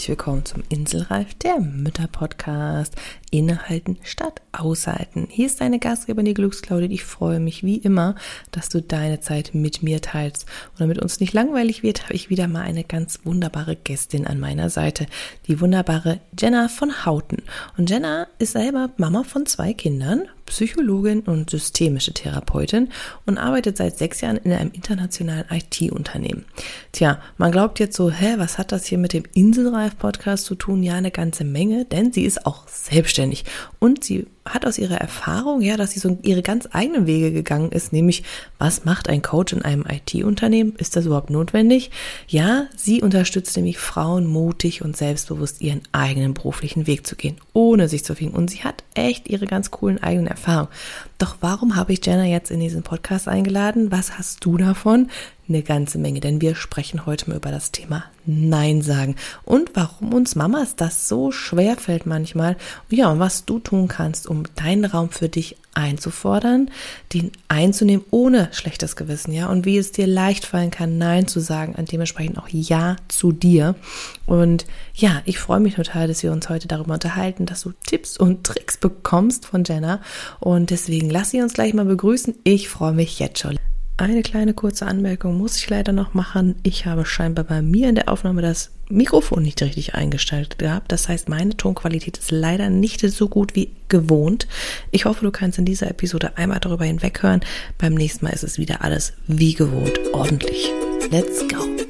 Herzlich willkommen zum Inselreif, der Mütter-Podcast. Innehalten statt aushalten. Hier ist deine Gastgeberin, die Glücksklaudie. Ich freue mich wie immer, dass du deine Zeit mit mir teilst. Und damit uns nicht langweilig wird, habe ich wieder mal eine ganz wunderbare Gästin an meiner Seite. Die wunderbare Jenna von Hauten. Und Jenna ist selber Mama von zwei Kindern, Psychologin und systemische Therapeutin und arbeitet seit sechs Jahren in einem internationalen IT-Unternehmen. Tja, man glaubt jetzt so, hä, was hat das hier mit dem Inselreif-Podcast zu tun? Ja, eine ganze Menge, denn sie ist auch selbstständig und sie hat aus ihrer Erfahrung, ja, dass sie so ihre ganz eigenen Wege gegangen ist, nämlich was macht ein Coach in einem IT-Unternehmen? Ist das überhaupt notwendig? Ja, sie unterstützt nämlich Frauen mutig und selbstbewusst ihren eigenen beruflichen Weg zu gehen, ohne sich zu finden. Und sie hat echt ihre ganz coolen eigenen Erfahrungen. Doch warum habe ich Jenna jetzt in diesen Podcast eingeladen? Was hast du davon? eine ganze Menge, denn wir sprechen heute mal über das Thema Nein sagen und warum uns Mamas das so schwer fällt manchmal. Ja, und was du tun kannst, um deinen Raum für dich einzufordern, den einzunehmen ohne schlechtes Gewissen, ja, und wie es dir leicht fallen kann, Nein zu sagen, und dementsprechend auch Ja zu dir. Und ja, ich freue mich total, dass wir uns heute darüber unterhalten, dass du Tipps und Tricks bekommst von Jenna. Und deswegen lass sie uns gleich mal begrüßen. Ich freue mich jetzt schon. Eine kleine kurze Anmerkung muss ich leider noch machen. Ich habe scheinbar bei mir in der Aufnahme das Mikrofon nicht richtig eingestellt gehabt. Das heißt, meine Tonqualität ist leider nicht so gut wie gewohnt. Ich hoffe, du kannst in dieser Episode einmal darüber hinweghören. Beim nächsten Mal ist es wieder alles wie gewohnt ordentlich. Let's go!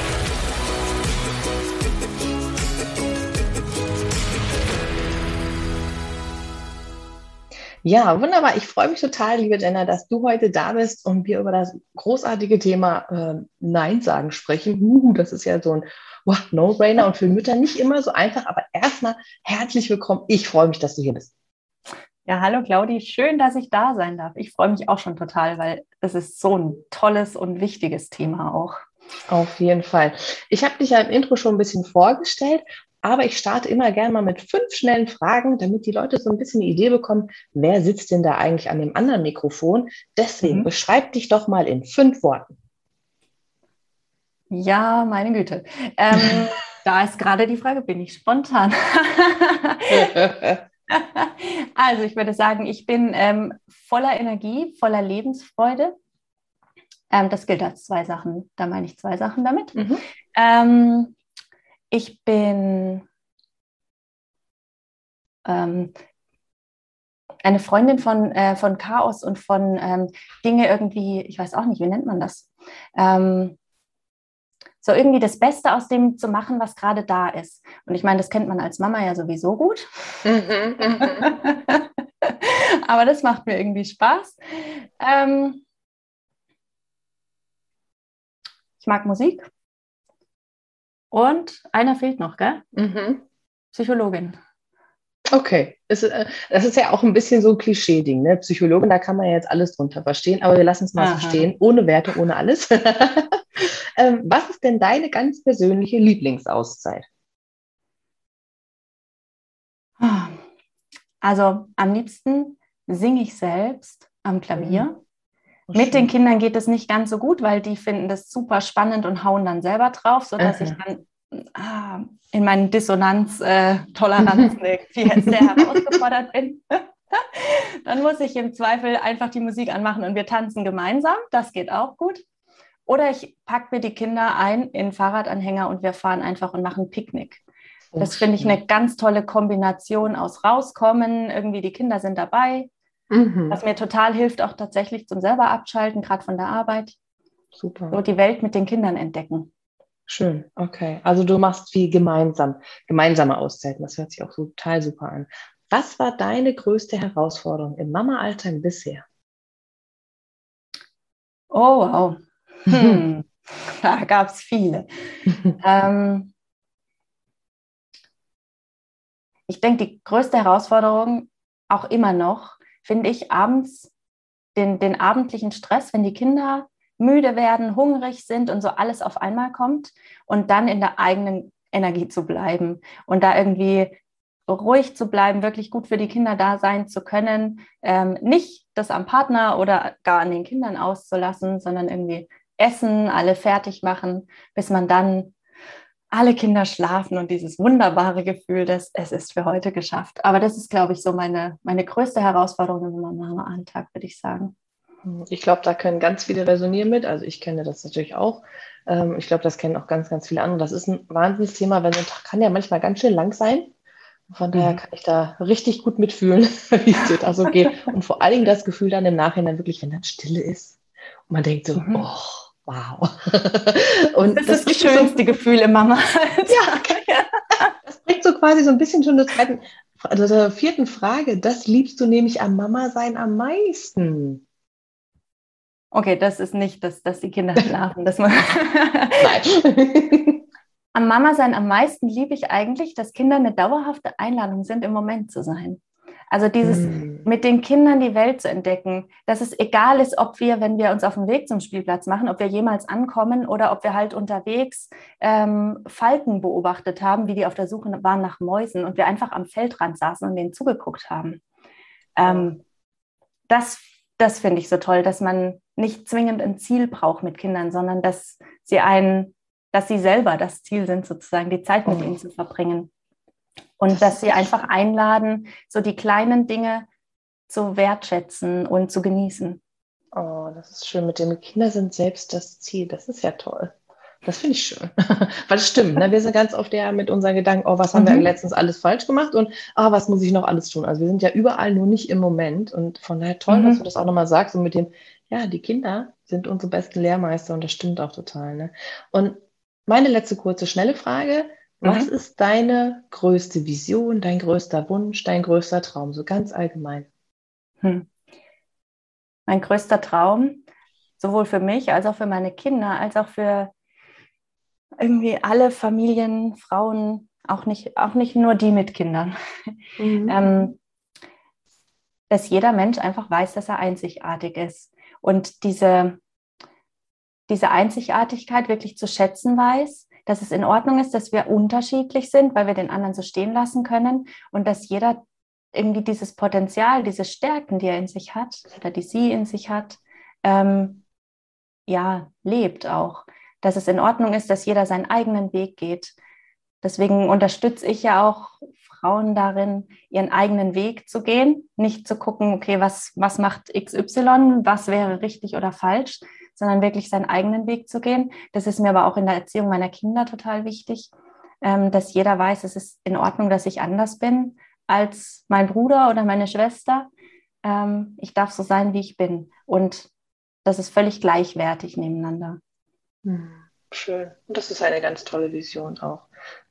Ja, wunderbar. Ich freue mich total, liebe Jenna, dass du heute da bist und wir über das großartige Thema äh, Nein sagen sprechen. Uh, das ist ja so ein oh, No-Brainer und für Mütter nicht immer so einfach, aber erstmal herzlich willkommen. Ich freue mich, dass du hier bist. Ja, hallo Claudi, schön, dass ich da sein darf. Ich freue mich auch schon total, weil es ist so ein tolles und wichtiges Thema auch. Auf jeden Fall. Ich habe dich ja im Intro schon ein bisschen vorgestellt, aber ich starte immer gerne mal mit fünf schnellen Fragen, damit die Leute so ein bisschen eine Idee bekommen, wer sitzt denn da eigentlich an dem anderen Mikrofon. Deswegen mhm. beschreib dich doch mal in fünf Worten. Ja, meine Güte. Ähm, da ist gerade die Frage, bin ich spontan? also ich würde sagen, ich bin ähm, voller Energie, voller Lebensfreude. Ähm, das gilt als zwei Sachen. Da meine ich zwei Sachen damit. Mhm. Ich bin ähm, eine Freundin von, äh, von Chaos und von ähm, Dinge irgendwie, ich weiß auch nicht, wie nennt man das? Ähm, so irgendwie das Beste aus dem zu machen, was gerade da ist. Und ich meine, das kennt man als Mama ja sowieso gut. Mhm, mhm. Aber das macht mir irgendwie Spaß. Ähm, ich mag Musik. Und einer fehlt noch, gell? Mhm. Psychologin. Okay, es, äh, das ist ja auch ein bisschen so ein Klischee-Ding, ne? Psychologin, da kann man ja jetzt alles drunter verstehen, aber wir lassen es mal Aha. so stehen, ohne Werte, ohne alles. ähm, was ist denn deine ganz persönliche Lieblingsauszeit? Also am liebsten singe ich selbst am Klavier. Mhm. Oh, Mit den Kindern geht es nicht ganz so gut, weil die finden das super spannend und hauen dann selber drauf, sodass Aha. ich dann in meinen Dissonanz-Toleranzen äh, viel sehr herausgefordert bin. dann muss ich im Zweifel einfach die Musik anmachen und wir tanzen gemeinsam. Das geht auch gut. Oder ich packe mir die Kinder ein in Fahrradanhänger und wir fahren einfach und machen Picknick. Oh, das finde ich eine ganz tolle Kombination aus rauskommen. Irgendwie die Kinder sind dabei, Mhm. Was mir total hilft, auch tatsächlich zum selber abschalten, gerade von der Arbeit. Super. So die Welt mit den Kindern entdecken. Schön, okay. Also du machst viel gemeinsam, gemeinsame Auszeiten. Das hört sich auch total super an. Was war deine größte Herausforderung im Mama-Alltag bisher? Oh, wow. Hm. da gab es viele. ähm, ich denke, die größte Herausforderung auch immer noch finde ich abends den, den abendlichen Stress, wenn die Kinder müde werden, hungrig sind und so alles auf einmal kommt und dann in der eigenen Energie zu bleiben und da irgendwie ruhig zu bleiben, wirklich gut für die Kinder da sein zu können, ähm, nicht das am Partner oder gar an den Kindern auszulassen, sondern irgendwie essen, alle fertig machen, bis man dann alle Kinder schlafen und dieses wunderbare Gefühl, dass es ist für heute geschafft. Aber das ist, glaube ich, so meine, meine größte Herausforderung meinem Mama-Alltag, würde ich sagen. Ich glaube, da können ganz viele resonieren mit. Also ich kenne das natürlich auch. Ähm, ich glaube, das kennen auch ganz, ganz viele andere. Das ist ein Wahnsinnsthema, weil so ein Tag kann ja manchmal ganz schön lang sein. Von daher mhm. kann ich da richtig gut mitfühlen, wie es dir da so geht. Und vor allen Dingen das Gefühl dann im Nachhinein wirklich, wenn dann Stille ist und man denkt so, mhm. oh, wow. Und das, das ist das schönste so, Gefühl im Mama. ja, das bringt so quasi so ein bisschen schon das zweiten, also der vierten Frage. Das liebst du nämlich am Mama sein am meisten. Okay, das ist nicht, dass, dass die Kinder schlafen. Dass man Nein. am Mama sein am meisten liebe ich eigentlich, dass Kinder eine dauerhafte Einladung sind, im Moment zu sein. Also dieses mm. mit den Kindern die Welt zu entdecken, dass es egal ist, ob wir, wenn wir uns auf dem Weg zum Spielplatz machen, ob wir jemals ankommen oder ob wir halt unterwegs ähm, Falken beobachtet haben, wie die auf der Suche waren nach Mäusen und wir einfach am Feldrand saßen und denen zugeguckt haben. Ähm, das das finde ich so toll, dass man nicht zwingend ein Ziel braucht mit Kindern, sondern dass sie ein, dass sie selber das Ziel sind, sozusagen die Zeit mit oh. ihnen zu verbringen. Und das dass sie einfach einladen, so die kleinen Dinge zu wertschätzen und zu genießen. Oh, das ist schön. Mit dem Kinder sind selbst das Ziel. Das ist ja toll. Das finde ich schön. Weil es stimmt, ne? wir sind ganz oft ja mit unseren Gedanken, oh, was haben mhm. wir letztens alles falsch gemacht und ah, was muss ich noch alles tun? Also wir sind ja überall nur nicht im Moment und von daher toll, mhm. dass du das auch nochmal sagst und mit dem, ja, die Kinder sind unsere besten Lehrmeister und das stimmt auch total. Ne? Und meine letzte kurze, schnelle Frage, mhm. was ist deine größte Vision, dein größter Wunsch, dein größter Traum, so ganz allgemein? Hm. Mein größter Traum, sowohl für mich als auch für meine Kinder, als auch für irgendwie alle Familien, Frauen, auch nicht, auch nicht nur die mit Kindern, mhm. ähm, dass jeder Mensch einfach weiß, dass er einzigartig ist. Und diese, diese Einzigartigkeit wirklich zu schätzen weiß, dass es in Ordnung ist, dass wir unterschiedlich sind, weil wir den anderen so stehen lassen können. Und dass jeder irgendwie dieses Potenzial, diese Stärken, die er in sich hat oder die sie in sich hat, ähm, ja, lebt auch dass es in Ordnung ist, dass jeder seinen eigenen Weg geht. Deswegen unterstütze ich ja auch Frauen darin, ihren eigenen Weg zu gehen, nicht zu gucken, okay, was, was macht XY, was wäre richtig oder falsch, sondern wirklich seinen eigenen Weg zu gehen. Das ist mir aber auch in der Erziehung meiner Kinder total wichtig, ähm, dass jeder weiß, es ist in Ordnung, dass ich anders bin als mein Bruder oder meine Schwester. Ähm, ich darf so sein, wie ich bin. Und das ist völlig gleichwertig nebeneinander. Hm, schön. Und das ist eine ganz tolle Vision auch.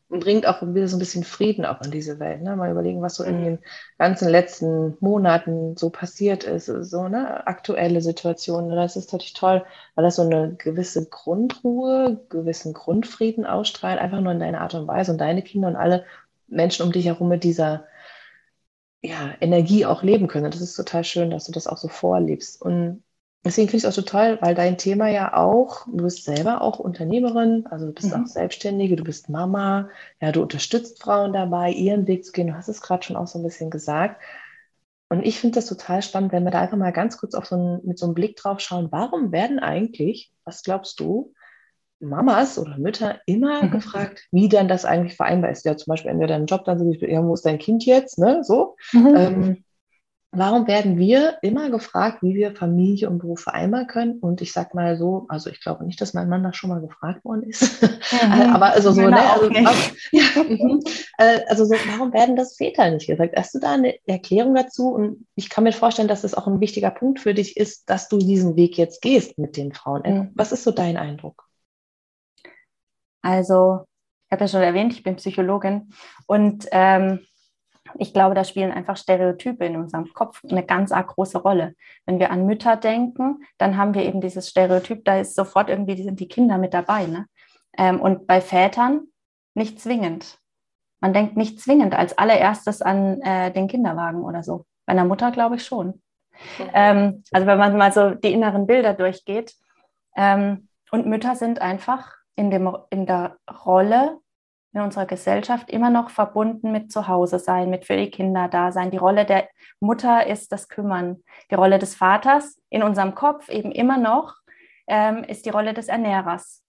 Und bringt auch wieder so ein bisschen Frieden auch in diese Welt. Ne? Mal überlegen, was so in hm. den ganzen letzten Monaten so passiert ist. So ne aktuelle Situationen. Das ist natürlich toll, weil das so eine gewisse Grundruhe, gewissen Grundfrieden ausstrahlt, einfach nur in deiner Art und Weise. Und deine Kinder und alle Menschen um dich herum mit dieser ja, Energie auch leben können. Das ist total schön, dass du das auch so vorlebst. Und Deswegen finde ich es auch so toll, weil dein Thema ja auch, du bist selber auch Unternehmerin, also du bist mhm. auch Selbstständige, du bist Mama, ja, du unterstützt Frauen dabei, ihren Weg zu gehen. Du hast es gerade schon auch so ein bisschen gesagt. Und ich finde das total spannend, wenn wir da einfach mal ganz kurz auf so einen, mit so einem Blick drauf schauen, warum werden eigentlich, was glaubst du, Mamas oder Mütter immer mhm. gefragt, wie dann das eigentlich vereinbar ist. Ja, zum Beispiel entweder dein Job, dann so, ja, wo ist dein Kind jetzt, ne, so. Mhm. Ähm, Warum werden wir immer gefragt, wie wir Familie und Beruf vereinbaren können? Und ich sag mal so, also ich glaube nicht, dass mein Mann da schon mal gefragt worden ist. Mhm. Aber also so, ne, also, ja, mhm. äh, also so, warum werden das Väter nicht gesagt? Hast du da eine Erklärung dazu? Und ich kann mir vorstellen, dass es das auch ein wichtiger Punkt für dich ist, dass du diesen Weg jetzt gehst mit den Frauen. Mhm. Was ist so dein Eindruck? Also, ich habe ja schon erwähnt, ich bin Psychologin und ähm, ich glaube, da spielen einfach Stereotype in unserem Kopf eine ganz arg große Rolle. Wenn wir an Mütter denken, dann haben wir eben dieses Stereotyp, da ist sofort irgendwie, die sind die Kinder mit dabei. Ne? Ähm, und bei Vätern nicht zwingend. Man denkt nicht zwingend als allererstes an äh, den Kinderwagen oder so. Bei einer Mutter glaube ich schon. Ähm, also wenn man mal so die inneren Bilder durchgeht. Ähm, und Mütter sind einfach in, dem, in der Rolle in unserer Gesellschaft immer noch verbunden mit Zuhause sein, mit für die Kinder da sein. Die Rolle der Mutter ist das Kümmern. Die Rolle des Vaters in unserem Kopf eben immer noch ähm, ist die Rolle des Ernährers.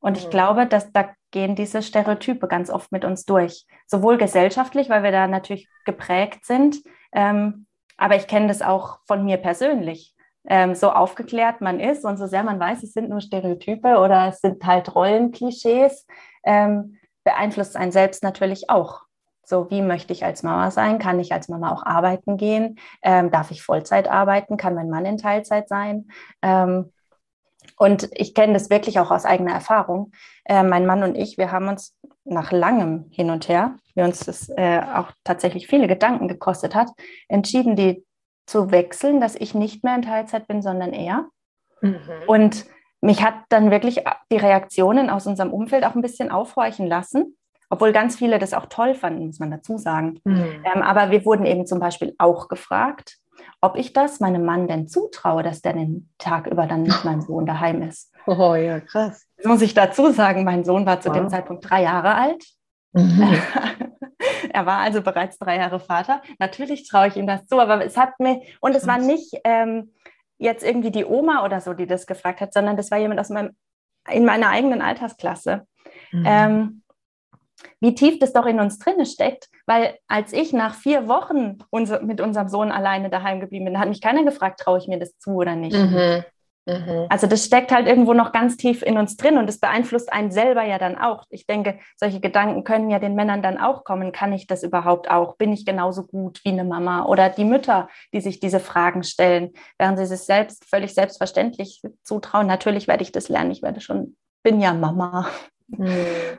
Und ich mhm. glaube, dass da gehen diese Stereotype ganz oft mit uns durch. Sowohl gesellschaftlich, weil wir da natürlich geprägt sind, ähm, aber ich kenne das auch von mir persönlich. Ähm, so aufgeklärt man ist und so sehr man weiß, es sind nur Stereotype oder es sind halt Rollenklischees, ähm, beeinflusst einen selbst natürlich auch. So, wie möchte ich als Mama sein? Kann ich als Mama auch arbeiten gehen? Ähm, darf ich Vollzeit arbeiten? Kann mein Mann in Teilzeit sein? Ähm, und ich kenne das wirklich auch aus eigener Erfahrung. Äh, mein Mann und ich, wir haben uns nach langem Hin und Her, wie uns das äh, auch tatsächlich viele Gedanken gekostet hat, entschieden, die zu wechseln, dass ich nicht mehr in Teilzeit bin, sondern er. Mhm. Und mich hat dann wirklich die Reaktionen aus unserem Umfeld auch ein bisschen aufhorchen lassen, obwohl ganz viele das auch toll fanden, muss man dazu sagen. Mhm. Ähm, aber wir wurden eben zum Beispiel auch gefragt, ob ich das meinem Mann denn zutraue, dass der den Tag über dann mit meinem Sohn daheim ist. Oh ja, krass. Das muss ich dazu sagen, mein Sohn war zu wow. dem Zeitpunkt drei Jahre alt. Mhm. er war also bereits drei Jahre Vater. Natürlich traue ich ihm das zu, aber es hat mir, und es war nicht ähm, jetzt irgendwie die Oma oder so, die das gefragt hat, sondern das war jemand aus meinem, in meiner eigenen Altersklasse. Mhm. Ähm, wie tief das doch in uns drin steckt, weil als ich nach vier Wochen unser, mit unserem Sohn alleine daheim geblieben bin, hat mich keiner gefragt, traue ich mir das zu oder nicht. Mhm. Mhm. Also das steckt halt irgendwo noch ganz tief in uns drin und das beeinflusst einen selber ja dann auch. Ich denke, solche Gedanken können ja den Männern dann auch kommen. Kann ich das überhaupt auch? Bin ich genauso gut wie eine Mama? Oder die Mütter, die sich diese Fragen stellen, während sie sich selbst völlig selbstverständlich zutrauen. Natürlich werde ich das lernen. Ich werde schon, bin ja Mama. Mhm.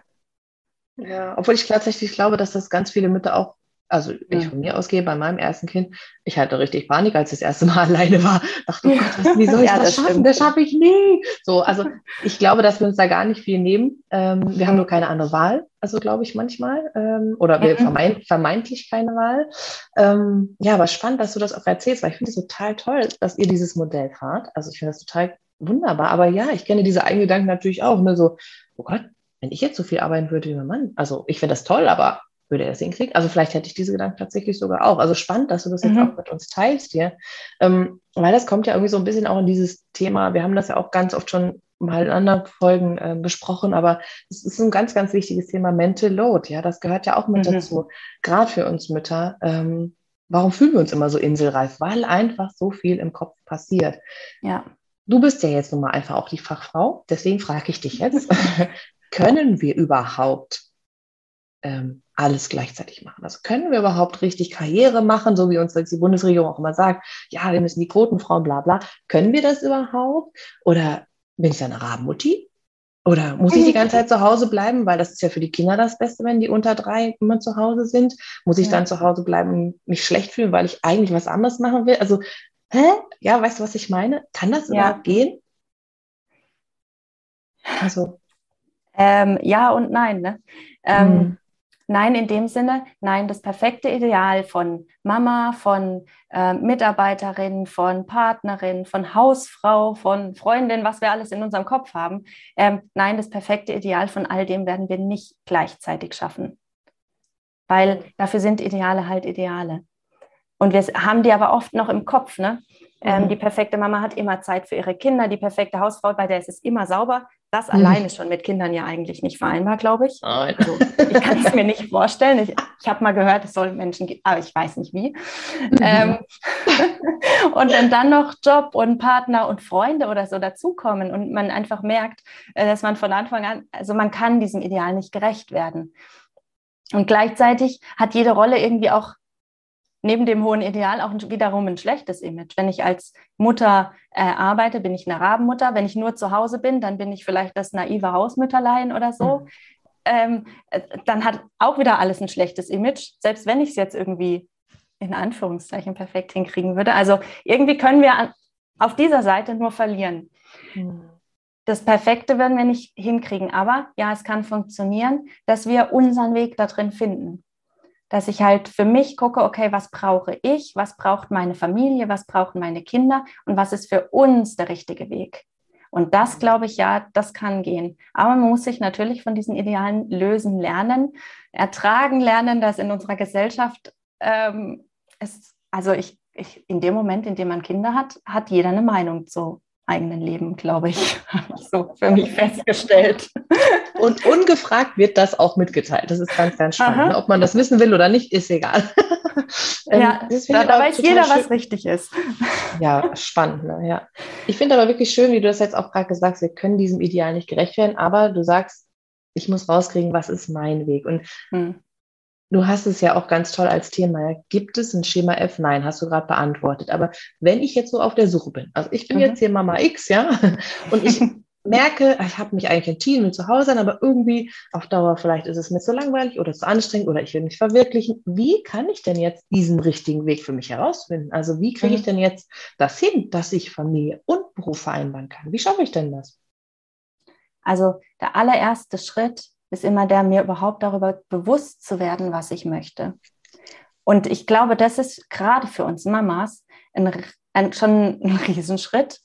Ja, obwohl ich tatsächlich glaube, dass das ganz viele Mütter auch, also ich von mir ausgehe, bei meinem ersten Kind, ich hatte richtig Panik, als ich das erste Mal alleine war. Dachte, oh Gott, was, wie soll ich ja, das, das schaffen? Das schaffe ich nie. So, also ich glaube, dass wir uns da gar nicht viel nehmen. Ähm, wir haben nur keine andere Wahl, also glaube ich manchmal. Ähm, oder wir mhm. vermeint, vermeintlich keine Wahl. Ähm, ja, aber spannend, dass du das auch erzählst, weil ich finde es total toll, dass ihr dieses Modell fahrt. Also ich finde das total wunderbar. Aber ja, ich kenne diese eigenen Gedanken natürlich auch. Ne? So, oh Gott, wenn ich jetzt so viel arbeiten würde wie mein Mann, also ich finde das toll, aber würde er das hinkriegen? Also vielleicht hätte ich diese Gedanken tatsächlich sogar auch. Also spannend, dass du das mhm. jetzt auch mit uns teilst hier. Ähm, weil das kommt ja irgendwie so ein bisschen auch in dieses Thema. Wir haben das ja auch ganz oft schon mal in anderen Folgen äh, besprochen, aber es ist ein ganz, ganz wichtiges Thema Mental Load. Ja, das gehört ja auch mit mhm. dazu. Gerade für uns Mütter. Ähm, warum fühlen wir uns immer so inselreif? Weil einfach so viel im Kopf passiert. Ja. Du bist ja jetzt nun mal einfach auch die Fachfrau, deswegen frage ich dich jetzt, können wir überhaupt ähm, alles gleichzeitig machen? Also können wir überhaupt richtig Karriere machen, so wie uns die Bundesregierung auch immer sagt, ja, wir müssen die Quotenfrauen, bla bla. Können wir das überhaupt? Oder bin ich dann eine Rabenmutti? Oder muss ich die ganze Zeit zu Hause bleiben, weil das ist ja für die Kinder das Beste, wenn die unter drei immer zu Hause sind? Muss ich ja. dann zu Hause bleiben und mich schlecht fühlen, weil ich eigentlich was anderes machen will? Also, hä? Ja, weißt du, was ich meine? Kann das ja. überhaupt gehen? Also, ähm, ja und nein. Ne? Ähm, mhm. Nein, in dem Sinne, nein, das perfekte Ideal von Mama, von äh, Mitarbeiterin, von Partnerin, von Hausfrau, von Freundin, was wir alles in unserem Kopf haben. Ähm, nein, das perfekte Ideal von all dem werden wir nicht gleichzeitig schaffen. Weil dafür sind Ideale halt Ideale. Und wir haben die aber oft noch im Kopf. Ne? Ähm, mhm. die perfekte Mama hat immer Zeit für ihre Kinder, die perfekte Hausfrau, bei der ist es immer sauber. Das mhm. allein ist schon mit Kindern ja eigentlich nicht vereinbar, glaube ich. Also, ich kann es mir nicht vorstellen. Ich, ich habe mal gehört, es soll Menschen geben, aber ich weiß nicht wie. Mhm. Ähm, und wenn dann noch Job und Partner und Freunde oder so dazukommen und man einfach merkt, äh, dass man von Anfang an, also man kann diesem Ideal nicht gerecht werden. Und gleichzeitig hat jede Rolle irgendwie auch neben dem hohen Ideal auch wiederum ein schlechtes Image. Wenn ich als Mutter äh, arbeite, bin ich eine Rabenmutter. Wenn ich nur zu Hause bin, dann bin ich vielleicht das naive Hausmütterlein oder so. Mhm. Ähm, äh, dann hat auch wieder alles ein schlechtes Image, selbst wenn ich es jetzt irgendwie in Anführungszeichen perfekt hinkriegen würde. Also irgendwie können wir auf dieser Seite nur verlieren. Mhm. Das Perfekte werden wir nicht hinkriegen, aber ja, es kann funktionieren, dass wir unseren Weg da drin finden. Dass ich halt für mich gucke, okay, was brauche ich, was braucht meine Familie, was brauchen meine Kinder? Und was ist für uns der richtige Weg. Und das glaube ich, ja, das kann gehen. Aber man muss sich natürlich von diesen Idealen lösen lernen, ertragen lernen, dass in unserer Gesellschaft ähm, es, also ich, ich, in dem Moment, in dem man Kinder hat, hat jeder eine Meinung zu eigenen Leben, glaube ich, so für mich festgestellt. Und ungefragt wird das auch mitgeteilt. Das ist ganz, ganz spannend. Aha. Ob man das wissen will oder nicht, ist egal. Ähm, ja, da, da weiß jeder, schön. was richtig ist. Ja, spannend. Ne? Ja. Ich finde aber wirklich schön, wie du das jetzt auch gerade gesagt hast, wir können diesem Ideal nicht gerecht werden, aber du sagst, ich muss rauskriegen, was ist mein Weg. Und hm. Du hast es ja auch ganz toll als Thema. Gibt es ein Schema F? Nein, hast du gerade beantwortet. Aber wenn ich jetzt so auf der Suche bin, also ich bin mhm. jetzt hier Mama X, ja, und ich merke, ich habe mich eigentlich entschieden, zu Hause sein, aber irgendwie auf Dauer vielleicht ist es mir zu langweilig oder zu anstrengend oder ich will mich verwirklichen. Wie kann ich denn jetzt diesen richtigen Weg für mich herausfinden? Also wie kriege ich mhm. denn jetzt das hin, dass ich Familie und Beruf vereinbaren kann? Wie schaffe ich denn das? Also der allererste Schritt ist immer der, mir überhaupt darüber bewusst zu werden, was ich möchte. Und ich glaube, das ist gerade für uns Mamas ein, ein, schon ein Riesenschritt,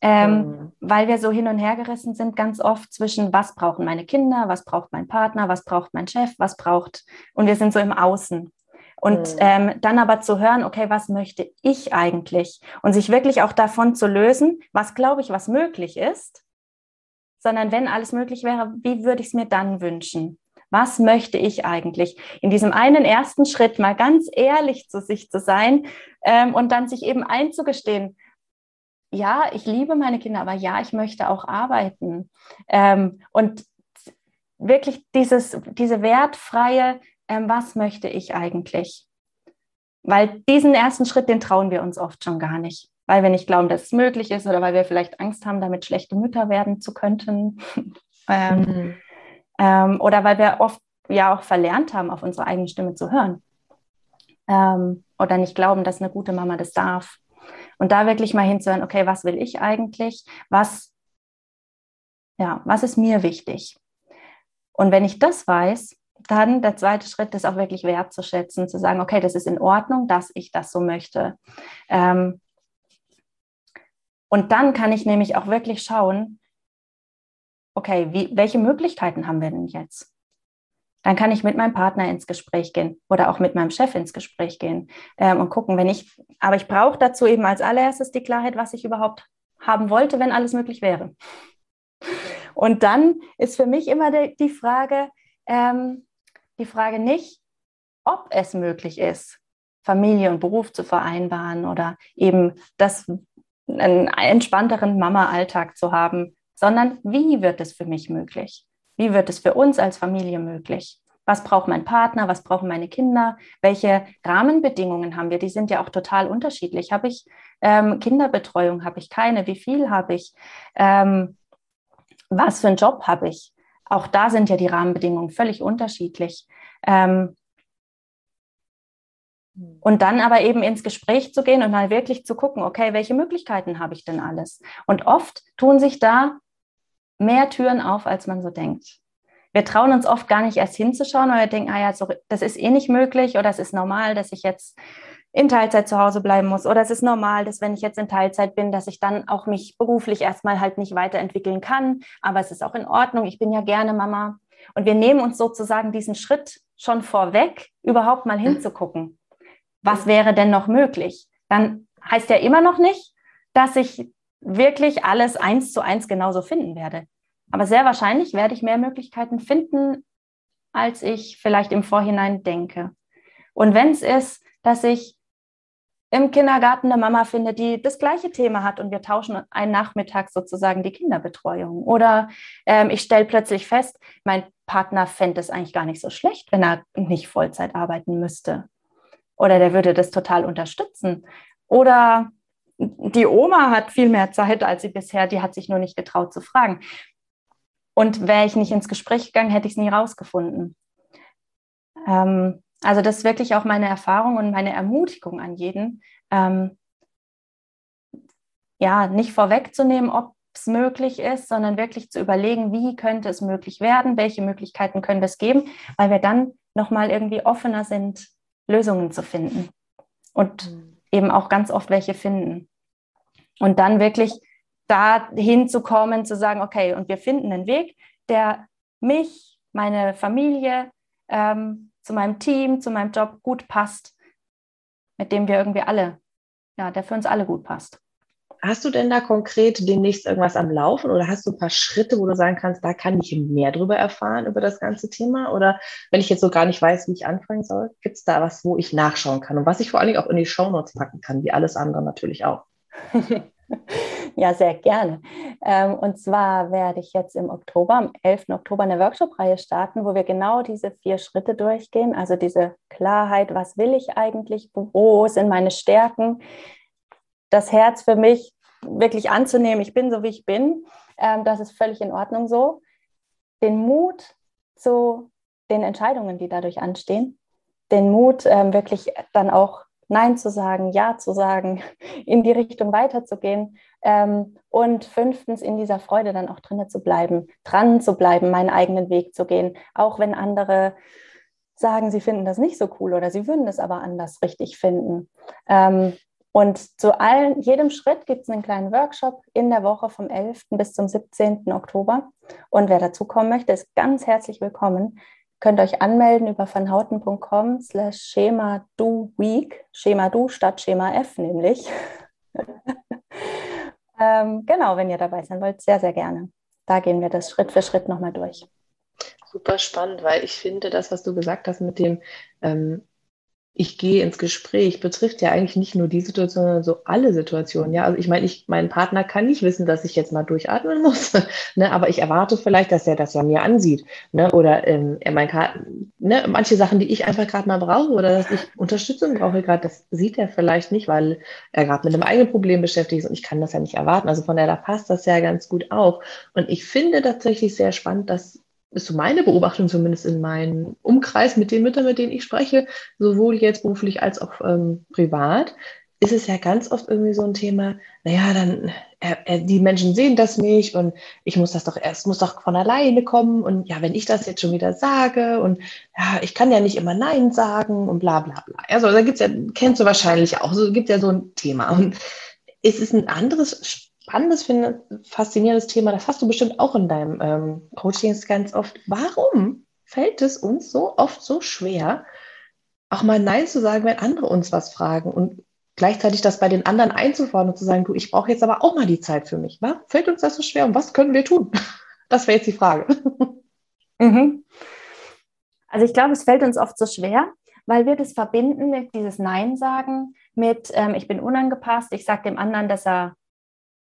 ähm, mhm. weil wir so hin und her gerissen sind, ganz oft zwischen, was brauchen meine Kinder, was braucht mein Partner, was braucht mein Chef, was braucht, und wir sind so im Außen. Und mhm. ähm, dann aber zu hören, okay, was möchte ich eigentlich? Und sich wirklich auch davon zu lösen, was glaube ich, was möglich ist sondern wenn alles möglich wäre, wie würde ich es mir dann wünschen? Was möchte ich eigentlich? In diesem einen ersten Schritt mal ganz ehrlich zu sich zu sein ähm, und dann sich eben einzugestehen, ja, ich liebe meine Kinder, aber ja, ich möchte auch arbeiten. Ähm, und wirklich dieses, diese wertfreie, ähm, was möchte ich eigentlich? Weil diesen ersten Schritt, den trauen wir uns oft schon gar nicht weil wir nicht glauben, dass es möglich ist oder weil wir vielleicht Angst haben, damit schlechte Mütter werden zu könnten. ähm, mhm. ähm, oder weil wir oft ja auch verlernt haben, auf unsere eigene Stimme zu hören. Ähm, oder nicht glauben, dass eine gute Mama das darf. Und da wirklich mal hinzuhören, okay, was will ich eigentlich? Was, ja, was ist mir wichtig? Und wenn ich das weiß, dann der zweite Schritt ist auch wirklich wertzuschätzen, zu sagen, okay, das ist in Ordnung, dass ich das so möchte. Ähm, und dann kann ich nämlich auch wirklich schauen, okay, wie, welche Möglichkeiten haben wir denn jetzt? Dann kann ich mit meinem Partner ins Gespräch gehen oder auch mit meinem Chef ins Gespräch gehen ähm, und gucken, wenn ich, aber ich brauche dazu eben als allererstes die Klarheit, was ich überhaupt haben wollte, wenn alles möglich wäre. Und dann ist für mich immer die, die Frage, ähm, die Frage nicht, ob es möglich ist, Familie und Beruf zu vereinbaren oder eben das einen entspannteren Mama-Alltag zu haben, sondern wie wird es für mich möglich? Wie wird es für uns als Familie möglich? Was braucht mein Partner? Was brauchen meine Kinder? Welche Rahmenbedingungen haben wir? Die sind ja auch total unterschiedlich. Habe ich ähm, Kinderbetreuung? Habe ich keine? Wie viel habe ich? Ähm, was für einen Job habe ich? Auch da sind ja die Rahmenbedingungen völlig unterschiedlich. Ähm, und dann aber eben ins Gespräch zu gehen und mal wirklich zu gucken, okay, welche Möglichkeiten habe ich denn alles? Und oft tun sich da mehr Türen auf, als man so denkt. Wir trauen uns oft gar nicht erst hinzuschauen, weil wir denken, ah ja, so, das ist eh nicht möglich oder es ist normal, dass ich jetzt in Teilzeit zu Hause bleiben muss oder es ist normal, dass wenn ich jetzt in Teilzeit bin, dass ich dann auch mich beruflich erstmal halt nicht weiterentwickeln kann, aber es ist auch in Ordnung, ich bin ja gerne Mama. Und wir nehmen uns sozusagen diesen Schritt schon vorweg, überhaupt mal hinzugucken was wäre denn noch möglich? Dann heißt ja immer noch nicht, dass ich wirklich alles eins zu eins genauso finden werde. Aber sehr wahrscheinlich werde ich mehr Möglichkeiten finden, als ich vielleicht im Vorhinein denke. Und wenn es ist, dass ich im Kindergarten eine Mama finde, die das gleiche Thema hat und wir tauschen einen Nachmittag sozusagen die Kinderbetreuung. Oder ähm, ich stelle plötzlich fest, mein Partner fände es eigentlich gar nicht so schlecht, wenn er nicht Vollzeit arbeiten müsste. Oder der würde das total unterstützen. Oder die Oma hat viel mehr Zeit als sie bisher, die hat sich nur nicht getraut zu fragen. Und wäre ich nicht ins Gespräch gegangen, hätte ich es nie rausgefunden. Ähm, also das ist wirklich auch meine Erfahrung und meine Ermutigung an jeden, ähm, ja, nicht vorwegzunehmen, ob es möglich ist, sondern wirklich zu überlegen, wie könnte es möglich werden, welche Möglichkeiten können wir es geben, weil wir dann nochmal irgendwie offener sind, Lösungen zu finden und mhm. eben auch ganz oft welche finden. Und dann wirklich dahin zu kommen, zu sagen, okay, und wir finden einen Weg, der mich, meine Familie, ähm, zu meinem Team, zu meinem Job gut passt, mit dem wir irgendwie alle, ja, der für uns alle gut passt. Hast du denn da konkret demnächst irgendwas am Laufen oder hast du ein paar Schritte, wo du sagen kannst, da kann ich mehr drüber erfahren, über das ganze Thema? Oder wenn ich jetzt so gar nicht weiß, wie ich anfangen soll, gibt es da was, wo ich nachschauen kann und was ich vor allen Dingen auch in die Shownotes packen kann, wie alles andere natürlich auch? ja, sehr gerne. Ähm, und zwar werde ich jetzt im Oktober, am 11. Oktober, eine Workshop-Reihe starten, wo wir genau diese vier Schritte durchgehen. Also diese Klarheit, was will ich eigentlich, wo sind meine Stärken, das Herz für mich wirklich anzunehmen, ich bin so, wie ich bin, ähm, das ist völlig in Ordnung so. Den Mut zu den Entscheidungen, die dadurch anstehen, den Mut, ähm, wirklich dann auch Nein zu sagen, Ja zu sagen, in die Richtung weiterzugehen ähm, und fünftens in dieser Freude dann auch drinnen zu bleiben, dran zu bleiben, meinen eigenen Weg zu gehen, auch wenn andere sagen, sie finden das nicht so cool oder sie würden es aber anders richtig finden. Ähm, und zu allen, jedem Schritt gibt es einen kleinen Workshop in der Woche vom 11. bis zum 17. Oktober. Und wer dazukommen möchte, ist ganz herzlich willkommen. Könnt euch anmelden über vanhouten.com slash Schema Du Week. Schema Du statt Schema F nämlich. ähm, genau, wenn ihr dabei sein wollt, sehr, sehr gerne. Da gehen wir das Schritt für Schritt nochmal durch. Super spannend, weil ich finde, das, was du gesagt hast mit dem ähm, ich gehe ins Gespräch, betrifft ja eigentlich nicht nur die Situation, sondern so alle Situationen. Ja, also ich meine, ich, mein Partner kann nicht wissen, dass ich jetzt mal durchatmen muss, ne? aber ich erwarte vielleicht, dass er das ja mir ansieht. Ne? Oder ähm, er mein ne? manche Sachen, die ich einfach gerade mal brauche oder dass ich Unterstützung brauche gerade, das sieht er vielleicht nicht, weil er gerade mit einem eigenen Problem beschäftigt ist und ich kann das ja nicht erwarten. Also von daher, da passt das ja ganz gut auf. Und ich finde tatsächlich sehr spannend, dass ist so meine Beobachtung zumindest in meinem Umkreis mit den Müttern, mit denen ich spreche, sowohl jetzt beruflich als auch ähm, privat, ist es ja ganz oft irgendwie so ein Thema, naja, dann, äh, äh, die Menschen sehen das nicht und ich muss das doch erst, muss doch von alleine kommen und ja, wenn ich das jetzt schon wieder sage und ja, ich kann ja nicht immer Nein sagen und bla bla bla. Also da gibt's ja, kennst du wahrscheinlich auch, so gibt ja so ein Thema. Und es ist ein anderes spannendes, faszinierendes Thema. Das hast du bestimmt auch in deinem ähm, Coaching ganz oft. Warum fällt es uns so oft so schwer, auch mal Nein zu sagen, wenn andere uns was fragen und gleichzeitig das bei den anderen einzufordern und zu sagen, du, ich brauche jetzt aber auch mal die Zeit für mich. Warum fällt uns das so schwer und was können wir tun? Das wäre jetzt die Frage. Mhm. Also ich glaube, es fällt uns oft so schwer, weil wir das verbinden mit dieses Nein sagen, mit ähm, ich bin unangepasst, ich sage dem anderen, dass er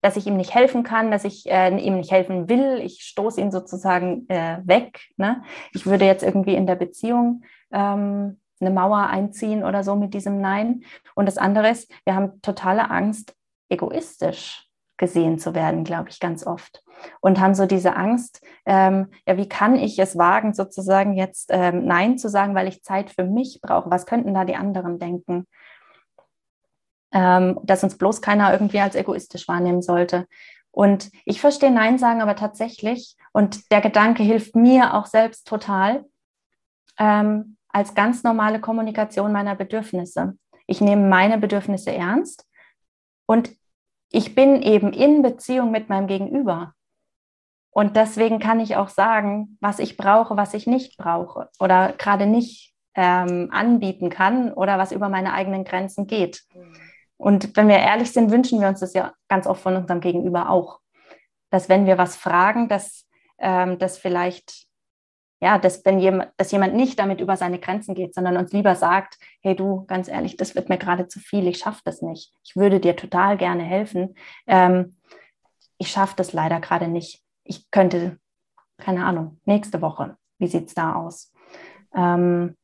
dass ich ihm nicht helfen kann, dass ich äh, ihm nicht helfen will. Ich stoße ihn sozusagen äh, weg. Ne? Ich würde jetzt irgendwie in der Beziehung ähm, eine Mauer einziehen oder so mit diesem Nein. Und das andere ist, wir haben totale Angst, egoistisch gesehen zu werden, glaube ich, ganz oft. Und haben so diese Angst, ähm, ja, wie kann ich es wagen, sozusagen jetzt ähm, Nein zu sagen, weil ich Zeit für mich brauche? Was könnten da die anderen denken? Ähm, dass uns bloß keiner irgendwie als egoistisch wahrnehmen sollte. Und ich verstehe Nein sagen aber tatsächlich, und der Gedanke hilft mir auch selbst total, ähm, als ganz normale Kommunikation meiner Bedürfnisse. Ich nehme meine Bedürfnisse ernst und ich bin eben in Beziehung mit meinem Gegenüber. Und deswegen kann ich auch sagen, was ich brauche, was ich nicht brauche oder gerade nicht ähm, anbieten kann oder was über meine eigenen Grenzen geht. Mhm. Und wenn wir ehrlich sind, wünschen wir uns das ja ganz oft von unserem Gegenüber auch. Dass wenn wir was fragen, dass ähm, das vielleicht, ja, dass wenn jemand, dass jemand nicht damit über seine Grenzen geht, sondern uns lieber sagt, hey du, ganz ehrlich, das wird mir gerade zu viel, ich schaffe das nicht. Ich würde dir total gerne helfen. Ähm, ich schaffe das leider gerade nicht. Ich könnte, keine Ahnung, nächste Woche. Wie sieht es da aus? Ähm,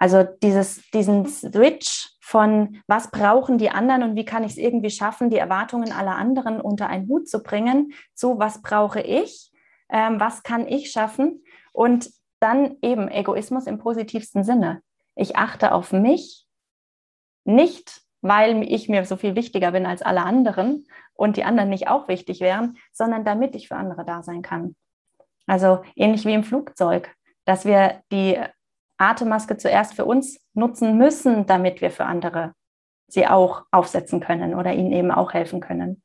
also dieses, diesen Switch von, was brauchen die anderen und wie kann ich es irgendwie schaffen, die Erwartungen aller anderen unter einen Hut zu bringen, zu, was brauche ich, ähm, was kann ich schaffen und dann eben Egoismus im positivsten Sinne. Ich achte auf mich, nicht weil ich mir so viel wichtiger bin als alle anderen und die anderen nicht auch wichtig wären, sondern damit ich für andere da sein kann. Also ähnlich wie im Flugzeug, dass wir die Atemmaske zuerst für uns nutzen müssen, damit wir für andere sie auch aufsetzen können oder ihnen eben auch helfen können.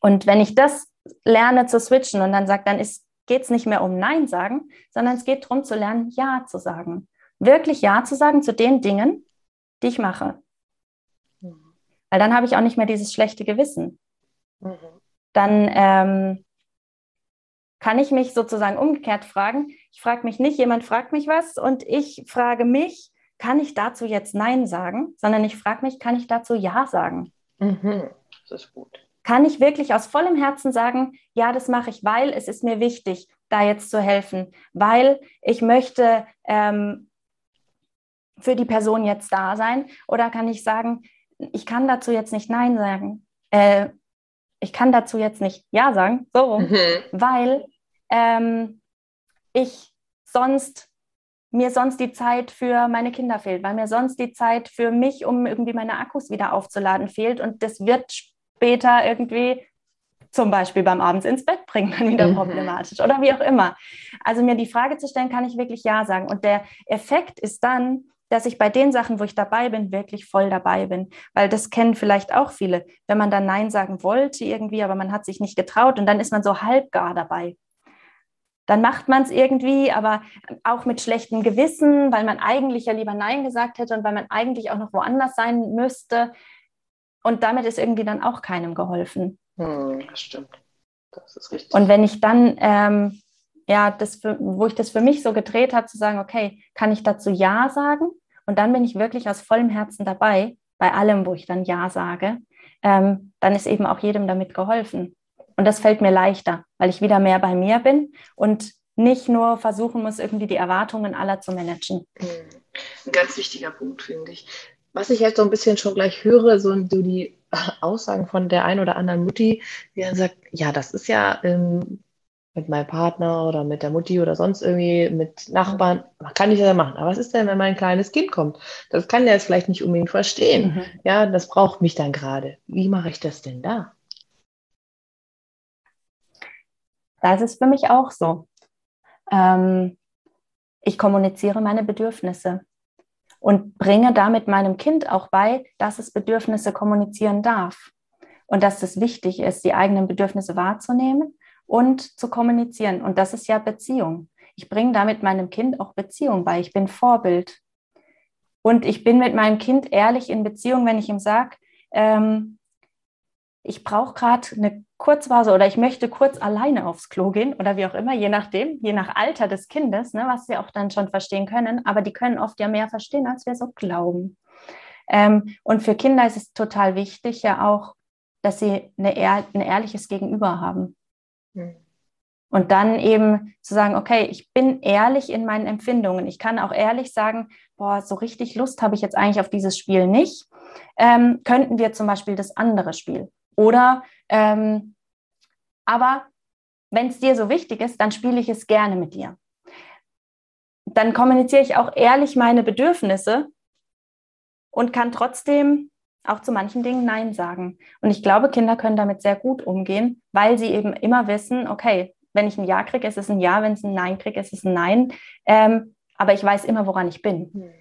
Und wenn ich das lerne zu switchen und dann sage, dann geht es nicht mehr um Nein sagen, sondern es geht darum zu lernen, Ja zu sagen. Wirklich Ja zu sagen zu den Dingen, die ich mache. Mhm. Weil dann habe ich auch nicht mehr dieses schlechte Gewissen. Mhm. Dann ähm, kann ich mich sozusagen umgekehrt fragen. Ich frage mich nicht, jemand fragt mich was und ich frage mich, kann ich dazu jetzt Nein sagen, sondern ich frage mich, kann ich dazu Ja sagen? Mhm. Das ist gut. Kann ich wirklich aus vollem Herzen sagen, ja, das mache ich, weil es ist mir wichtig, da jetzt zu helfen, weil ich möchte ähm, für die Person jetzt da sein? Oder kann ich sagen, ich kann dazu jetzt nicht Nein sagen? Äh, ich kann dazu jetzt nicht Ja sagen, so mhm. weil ähm, ich sonst mir sonst die Zeit für meine Kinder fehlt, weil mir sonst die Zeit für mich, um irgendwie meine Akkus wieder aufzuladen, fehlt. Und das wird später irgendwie zum Beispiel beim Abends ins Bett bringen dann wieder mhm. problematisch oder wie auch immer. Also mir die Frage zu stellen, kann ich wirklich Ja sagen? Und der Effekt ist dann, dass ich bei den Sachen, wo ich dabei bin, wirklich voll dabei bin. Weil das kennen vielleicht auch viele, wenn man dann Nein sagen wollte irgendwie, aber man hat sich nicht getraut und dann ist man so halbgar dabei dann macht man es irgendwie, aber auch mit schlechtem Gewissen, weil man eigentlich ja lieber Nein gesagt hätte und weil man eigentlich auch noch woanders sein müsste. Und damit ist irgendwie dann auch keinem geholfen. Hm, das stimmt. Das ist richtig. Und wenn ich dann, ähm, ja, das für, wo ich das für mich so gedreht habe, zu sagen, okay, kann ich dazu Ja sagen? Und dann bin ich wirklich aus vollem Herzen dabei, bei allem, wo ich dann Ja sage. Ähm, dann ist eben auch jedem damit geholfen. Und das fällt mir leichter, weil ich wieder mehr bei mir bin und nicht nur versuchen muss, irgendwie die Erwartungen aller zu managen. Hm. Ein ganz wichtiger Punkt, finde ich. Was ich jetzt so ein bisschen schon gleich höre, so, die Aussagen von der einen oder anderen Mutti, die dann sagt, ja, das ist ja ähm, mit meinem Partner oder mit der Mutti oder sonst irgendwie mit Nachbarn, kann ich das ja machen. Aber was ist denn, wenn mein kleines Kind kommt? Das kann der jetzt vielleicht nicht unbedingt verstehen. Mhm. Ja, das braucht mich dann gerade. Wie mache ich das denn da? Das ist für mich auch so. Ähm, ich kommuniziere meine Bedürfnisse und bringe damit meinem Kind auch bei, dass es Bedürfnisse kommunizieren darf und dass es wichtig ist, die eigenen Bedürfnisse wahrzunehmen und zu kommunizieren. Und das ist ja Beziehung. Ich bringe damit meinem Kind auch Beziehung bei. Ich bin Vorbild. Und ich bin mit meinem Kind ehrlich in Beziehung, wenn ich ihm sage, ähm, ich brauche gerade eine Kurzphase oder ich möchte kurz alleine aufs Klo gehen oder wie auch immer, je nachdem, je nach Alter des Kindes, ne, was sie auch dann schon verstehen können, aber die können oft ja mehr verstehen, als wir so glauben. Ähm, und für Kinder ist es total wichtig ja auch, dass sie eine ein ehrliches Gegenüber haben. Mhm. Und dann eben zu sagen, okay, ich bin ehrlich in meinen Empfindungen. Ich kann auch ehrlich sagen, boah, so richtig Lust habe ich jetzt eigentlich auf dieses Spiel nicht. Ähm, könnten wir zum Beispiel das andere Spiel oder ähm, aber wenn es dir so wichtig ist, dann spiele ich es gerne mit dir. Dann kommuniziere ich auch ehrlich meine Bedürfnisse und kann trotzdem auch zu manchen Dingen Nein sagen. Und ich glaube, Kinder können damit sehr gut umgehen, weil sie eben immer wissen, okay, wenn ich ein Ja kriege, ist es ein Ja, wenn es ein Nein kriege, ist es ein Nein. Ähm, aber ich weiß immer, woran ich bin. Hm.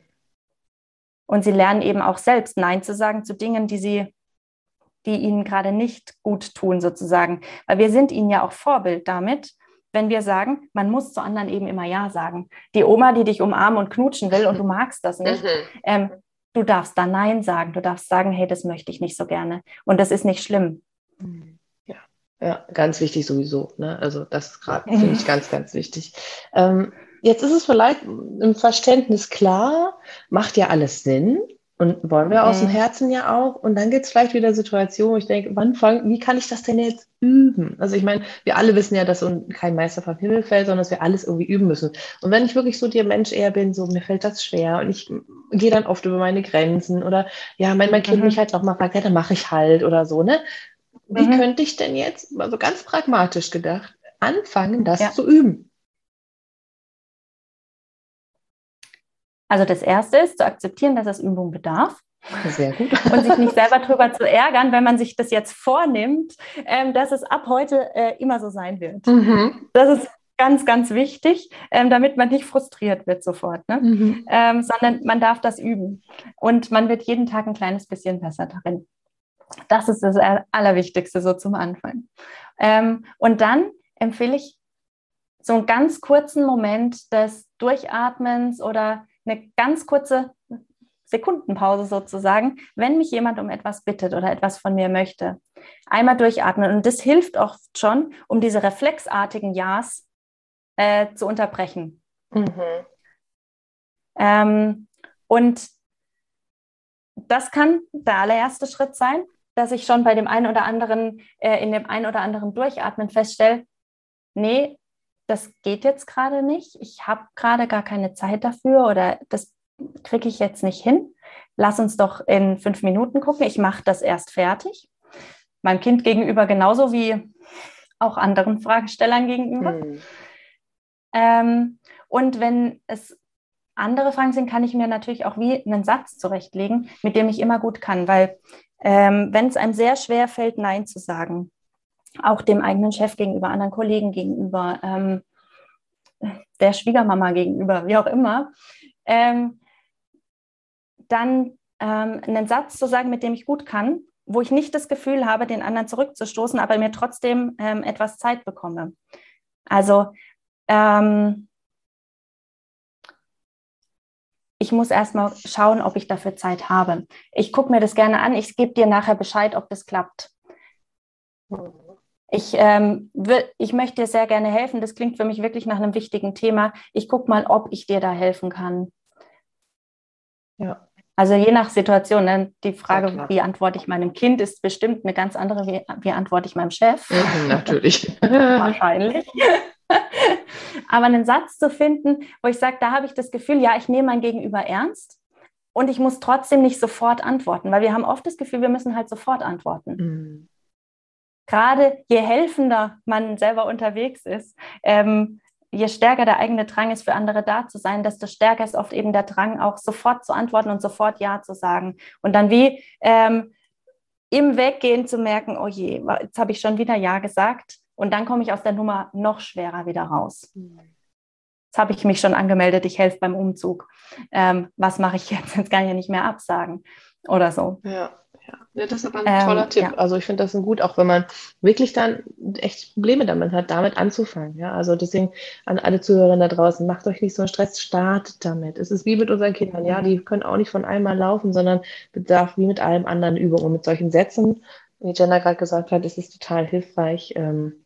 Und sie lernen eben auch selbst Nein zu sagen zu Dingen, die sie die ihnen gerade nicht gut tun, sozusagen. Weil wir sind ihnen ja auch Vorbild damit, wenn wir sagen, man muss zu anderen eben immer Ja sagen. Die Oma, die dich umarmen und knutschen will und du magst das nicht, mhm. ähm, du darfst da Nein sagen. Du darfst sagen, hey, das möchte ich nicht so gerne. Und das ist nicht schlimm. Ja, ja ganz wichtig sowieso. Ne? Also das gerade finde ich ganz, ganz wichtig. Ähm, jetzt ist es vielleicht im Verständnis klar, macht ja alles Sinn. Und wollen wir aus dem Herzen ja auch. Und dann gibt es vielleicht wieder Situationen, wo ich denke, wann fangen, wie kann ich das denn jetzt üben? Also ich meine, wir alle wissen ja, dass kein Meister vom Himmel fällt, sondern dass wir alles irgendwie üben müssen. Und wenn ich wirklich so der Mensch eher bin, so mir fällt das schwer und ich gehe dann oft über meine Grenzen oder ja, mein, mein Kind mhm. mich halt auch mal fragt, ja, dann mache ich halt oder so, ne? Wie mhm. könnte ich denn jetzt, also ganz pragmatisch gedacht, anfangen, das ja. zu üben? Also das Erste ist zu akzeptieren, dass es Übung bedarf. Sehr gut. Und sich nicht selber darüber zu ärgern, wenn man sich das jetzt vornimmt, ähm, dass es ab heute äh, immer so sein wird. Mhm. Das ist ganz, ganz wichtig, ähm, damit man nicht frustriert wird sofort, ne? Mhm. Ähm, sondern man darf das üben. Und man wird jeden Tag ein kleines bisschen besser darin. Das ist das Allerwichtigste so zum Anfang. Ähm, und dann empfehle ich so einen ganz kurzen Moment des Durchatmens oder eine ganz kurze Sekundenpause sozusagen, wenn mich jemand um etwas bittet oder etwas von mir möchte. Einmal durchatmen. Und das hilft oft schon, um diese reflexartigen Ja's äh, zu unterbrechen. Mhm. Ähm, und das kann der allererste Schritt sein, dass ich schon bei dem einen oder anderen, äh, in dem einen oder anderen Durchatmen feststelle, nee, das geht jetzt gerade nicht, ich habe gerade gar keine Zeit dafür oder das kriege ich jetzt nicht hin. Lass uns doch in fünf Minuten gucken. Ich mache das erst fertig. Meinem Kind gegenüber genauso wie auch anderen Fragestellern gegenüber. Hm. Ähm, und wenn es andere Fragen sind, kann ich mir natürlich auch wie einen Satz zurechtlegen, mit dem ich immer gut kann, weil ähm, wenn es einem sehr schwer fällt, Nein zu sagen, auch dem eigenen Chef gegenüber, anderen Kollegen gegenüber, ähm, der Schwiegermama gegenüber, wie auch immer, ähm, dann ähm, einen Satz zu sagen, mit dem ich gut kann, wo ich nicht das Gefühl habe, den anderen zurückzustoßen, aber mir trotzdem ähm, etwas Zeit bekomme. Also ähm, ich muss erstmal schauen, ob ich dafür Zeit habe. Ich gucke mir das gerne an. Ich gebe dir nachher Bescheid, ob das klappt. Ich, ähm, ich möchte dir sehr gerne helfen. Das klingt für mich wirklich nach einem wichtigen Thema. Ich gucke mal, ob ich dir da helfen kann. Ja. Also je nach Situation, ne? die Frage, ja, wie antworte ich meinem Kind, ist bestimmt eine ganz andere, wie, wie antworte ich meinem Chef. Mhm, natürlich. Wahrscheinlich. Aber einen Satz zu finden, wo ich sage, da habe ich das Gefühl, ja, ich nehme mein Gegenüber ernst und ich muss trotzdem nicht sofort antworten, weil wir haben oft das Gefühl, wir müssen halt sofort antworten. Mhm. Gerade je helfender man selber unterwegs ist, ähm, je stärker der eigene Drang ist, für andere da zu sein, desto stärker ist oft eben der Drang, auch sofort zu antworten und sofort Ja zu sagen. Und dann wie ähm, im Weggehen zu merken, oh je, jetzt habe ich schon wieder Ja gesagt. Und dann komme ich aus der Nummer noch schwerer wieder raus. Jetzt habe ich mich schon angemeldet, ich helfe beim Umzug. Ähm, was mache ich jetzt? Jetzt kann ich ja nicht mehr absagen oder so. Ja. Ja, das ist aber ein ähm, toller Tipp. Ja. Also ich finde das gut, auch wenn man wirklich dann echt Probleme damit hat, damit anzufangen. Ja, also deswegen an alle Zuhörer da draußen, macht euch nicht so einen Stress, startet damit. Es ist wie mit unseren Kindern, ja, die können auch nicht von einmal laufen, sondern bedarf wie mit allem anderen Übungen. Und mit solchen Sätzen, wie Jenna gerade gesagt hat, ist es total hilfreich, ähm,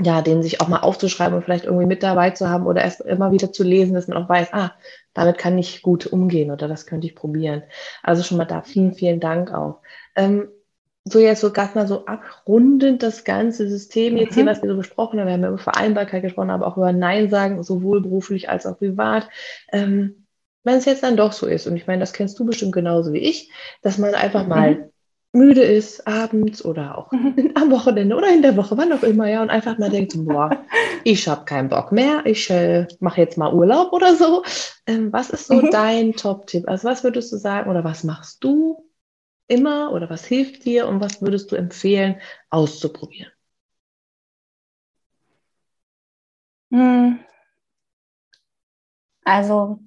ja, den sich auch mal aufzuschreiben und vielleicht irgendwie mit dabei zu haben oder erst immer wieder zu lesen, dass man auch weiß, ah, damit kann ich gut umgehen oder das könnte ich probieren. Also schon mal da vielen, vielen Dank auch. Ähm, so jetzt so ganz mal so abrundend das ganze System jetzt hier, mhm. was wir so besprochen haben. Wir haben ja über Vereinbarkeit gesprochen, aber auch über Nein sagen, sowohl beruflich als auch privat. Ähm, wenn es jetzt dann doch so ist, und ich meine, das kennst du bestimmt genauso wie ich, dass man einfach mhm. mal müde ist, abends oder auch mhm. am Wochenende oder in der Woche, wann auch immer, ja, und einfach mal denkt, boah, ich habe keinen Bock mehr, ich äh, mache jetzt mal Urlaub oder so. Ähm, was ist so mhm. dein Top-Tipp? Also was würdest du sagen oder was machst du immer oder was hilft dir und was würdest du empfehlen, auszuprobieren? Hm. Also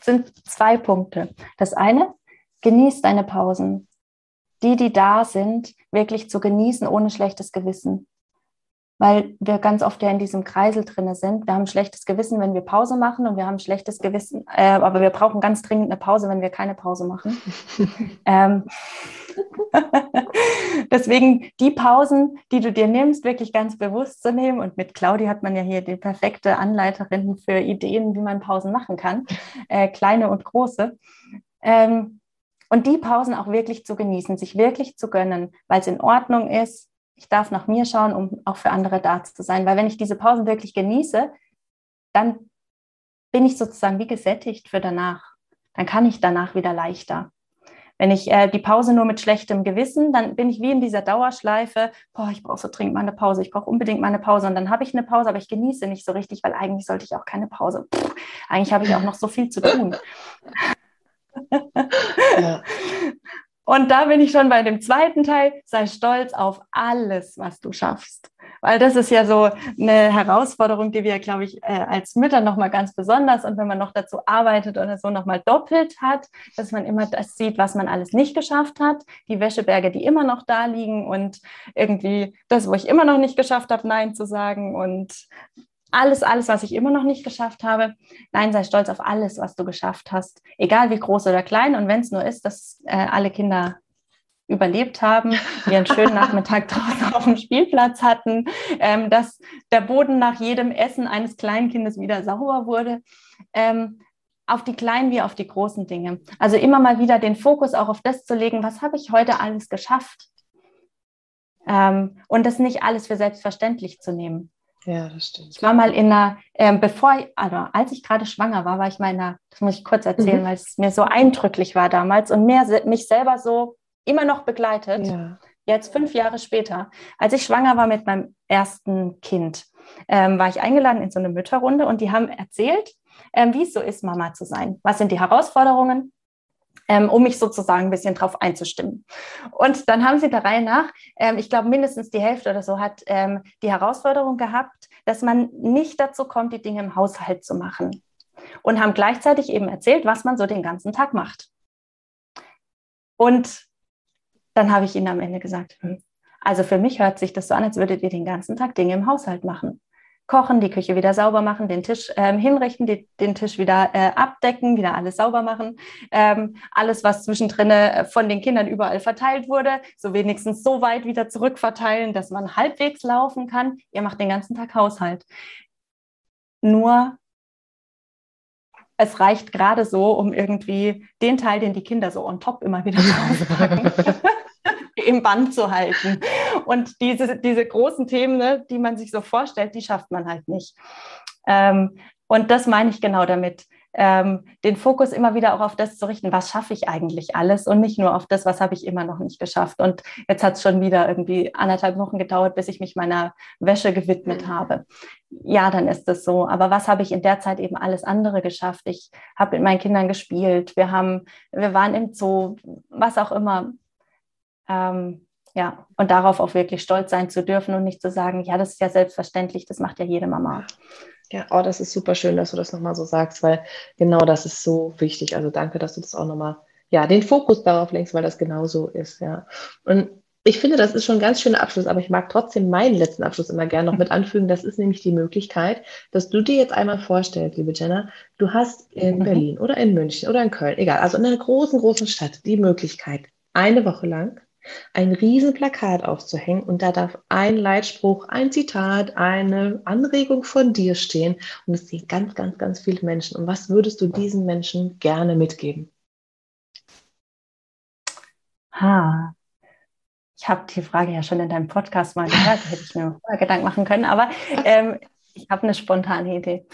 sind zwei Punkte. Das eine, genieß deine Pausen die, die da sind, wirklich zu genießen ohne schlechtes Gewissen. Weil wir ganz oft ja in diesem Kreisel drinne sind. Wir haben ein schlechtes Gewissen, wenn wir Pause machen und wir haben ein schlechtes Gewissen, äh, aber wir brauchen ganz dringend eine Pause, wenn wir keine Pause machen. ähm, Deswegen die Pausen, die du dir nimmst, wirklich ganz bewusst zu nehmen. Und mit Claudi hat man ja hier die perfekte Anleiterin für Ideen, wie man Pausen machen kann, äh, kleine und große. Ähm, und die Pausen auch wirklich zu genießen, sich wirklich zu gönnen, weil es in Ordnung ist. Ich darf nach mir schauen, um auch für andere da zu sein. Weil wenn ich diese Pausen wirklich genieße, dann bin ich sozusagen wie gesättigt für danach. Dann kann ich danach wieder leichter. Wenn ich äh, die Pause nur mit schlechtem Gewissen, dann bin ich wie in dieser Dauerschleife, boah, ich brauche so dringend mal eine Pause, ich brauche unbedingt mal eine Pause und dann habe ich eine Pause, aber ich genieße nicht so richtig, weil eigentlich sollte ich auch keine Pause. Pff, eigentlich habe ich auch noch so viel zu tun. Und da bin ich schon bei dem zweiten Teil. Sei stolz auf alles, was du schaffst. weil das ist ja so eine Herausforderung, die wir, glaube ich, äh, als Mütter nochmal ganz besonders und wenn man noch dazu arbeitet oder so nochmal doppelt hat, dass man immer das sieht, was man alles nicht geschafft hat, die Wäscheberge, die immer noch da liegen und irgendwie das, wo ich immer noch nicht geschafft habe, Nein zu sagen und alles, alles, was ich immer noch nicht geschafft habe. Nein, sei stolz auf alles, was du geschafft hast, egal wie groß oder klein. Und wenn es nur ist, dass äh, alle Kinder überlebt haben, wir einen schönen Nachmittag draußen auf dem Spielplatz hatten, ähm, dass der Boden nach jedem Essen eines Kleinkindes wieder sauber wurde. Ähm, auf die kleinen wie auf die großen Dinge. Also immer mal wieder den Fokus auch auf das zu legen, was habe ich heute alles geschafft? Ähm, und das nicht alles für selbstverständlich zu nehmen. Ja, das stimmt. Ich war mal in einer, ähm, bevor, also als ich gerade schwanger war, war ich mal in einer, das muss ich kurz erzählen, mhm. weil es mir so eindrücklich war damals und mehr, mich selber so immer noch begleitet. Ja. Jetzt fünf Jahre später, als ich schwanger war mit meinem ersten Kind, ähm, war ich eingeladen in so eine Mütterrunde und die haben erzählt, ähm, wie es so ist, Mama zu sein. Was sind die Herausforderungen? Ähm, um mich sozusagen ein bisschen drauf einzustimmen. Und dann haben sie der Reihe nach, ähm, ich glaube mindestens die Hälfte oder so, hat ähm, die Herausforderung gehabt, dass man nicht dazu kommt, die Dinge im Haushalt zu machen. Und haben gleichzeitig eben erzählt, was man so den ganzen Tag macht. Und dann habe ich ihnen am Ende gesagt, hm, also für mich hört sich das so an, als würdet ihr den ganzen Tag Dinge im Haushalt machen. Kochen, die Küche wieder sauber machen, den Tisch ähm, hinrichten, die, den Tisch wieder äh, abdecken, wieder alles sauber machen. Ähm, alles, was zwischendrin äh, von den Kindern überall verteilt wurde, so wenigstens so weit wieder zurückverteilen, dass man halbwegs laufen kann. Ihr macht den ganzen Tag Haushalt. Nur es reicht gerade so, um irgendwie den Teil, den die Kinder so on top immer wieder draufpacken, im Band zu halten. Und diese, diese großen Themen, ne, die man sich so vorstellt, die schafft man halt nicht. Ähm, und das meine ich genau damit. Ähm, den Fokus immer wieder auch auf das zu richten, was schaffe ich eigentlich alles und nicht nur auf das, was habe ich immer noch nicht geschafft. Und jetzt hat es schon wieder irgendwie anderthalb Wochen gedauert, bis ich mich meiner Wäsche gewidmet mhm. habe. Ja, dann ist es so. Aber was habe ich in der Zeit eben alles andere geschafft? Ich habe mit meinen Kindern gespielt, wir haben, wir waren im Zoo, was auch immer. Ähm, ja, und darauf auch wirklich stolz sein zu dürfen und nicht zu sagen, ja, das ist ja selbstverständlich, das macht ja jede Mama. Ja, oh, das ist super schön, dass du das nochmal so sagst, weil genau das ist so wichtig. Also danke, dass du das auch nochmal, ja, den Fokus darauf lenkst, weil das genau so ist, ja. Und ich finde, das ist schon ein ganz schöner Abschluss, aber ich mag trotzdem meinen letzten Abschluss immer gerne noch mit anfügen. Das ist nämlich die Möglichkeit, dass du dir jetzt einmal vorstellst, liebe Jenna, du hast in mhm. Berlin oder in München oder in Köln, egal, also in einer großen, großen Stadt die Möglichkeit, eine Woche lang ein Riesenplakat aufzuhängen und da darf ein Leitspruch, ein Zitat, eine Anregung von dir stehen und es sehen ganz, ganz, ganz viele Menschen. Und was würdest du diesen Menschen gerne mitgeben? Ha. Ich habe die Frage ja schon in deinem Podcast mal gehört, hätte ich mir vorher Gedanken machen können, aber ähm, ich habe eine spontane Idee.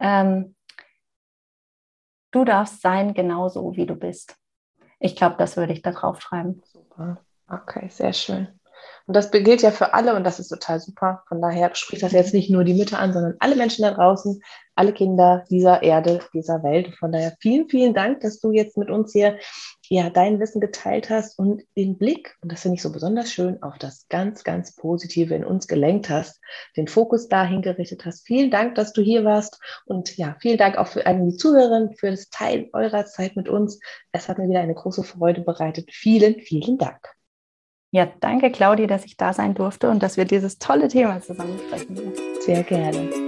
Ähm, du darfst sein genauso, wie du bist. Ich glaube, das würde ich da drauf schreiben. Super. Okay, sehr schön. Und das gilt ja für alle und das ist total super. Von daher spricht das jetzt nicht nur die Mütter an, sondern alle Menschen da draußen, alle Kinder dieser Erde, dieser Welt. Von daher vielen, vielen Dank, dass du jetzt mit uns hier ja, dein Wissen geteilt hast und den Blick, und das finde ich so besonders schön, auf das ganz, ganz Positive in uns gelenkt hast, den Fokus dahin gerichtet hast. Vielen Dank, dass du hier warst und ja, vielen Dank auch für die Zuhörerin, für das Teilen eurer Zeit mit uns. Es hat mir wieder eine große Freude bereitet. Vielen, vielen Dank. Ja, danke Claudia, dass ich da sein durfte und dass wir dieses tolle Thema zusammen sprechen. Sehr gerne.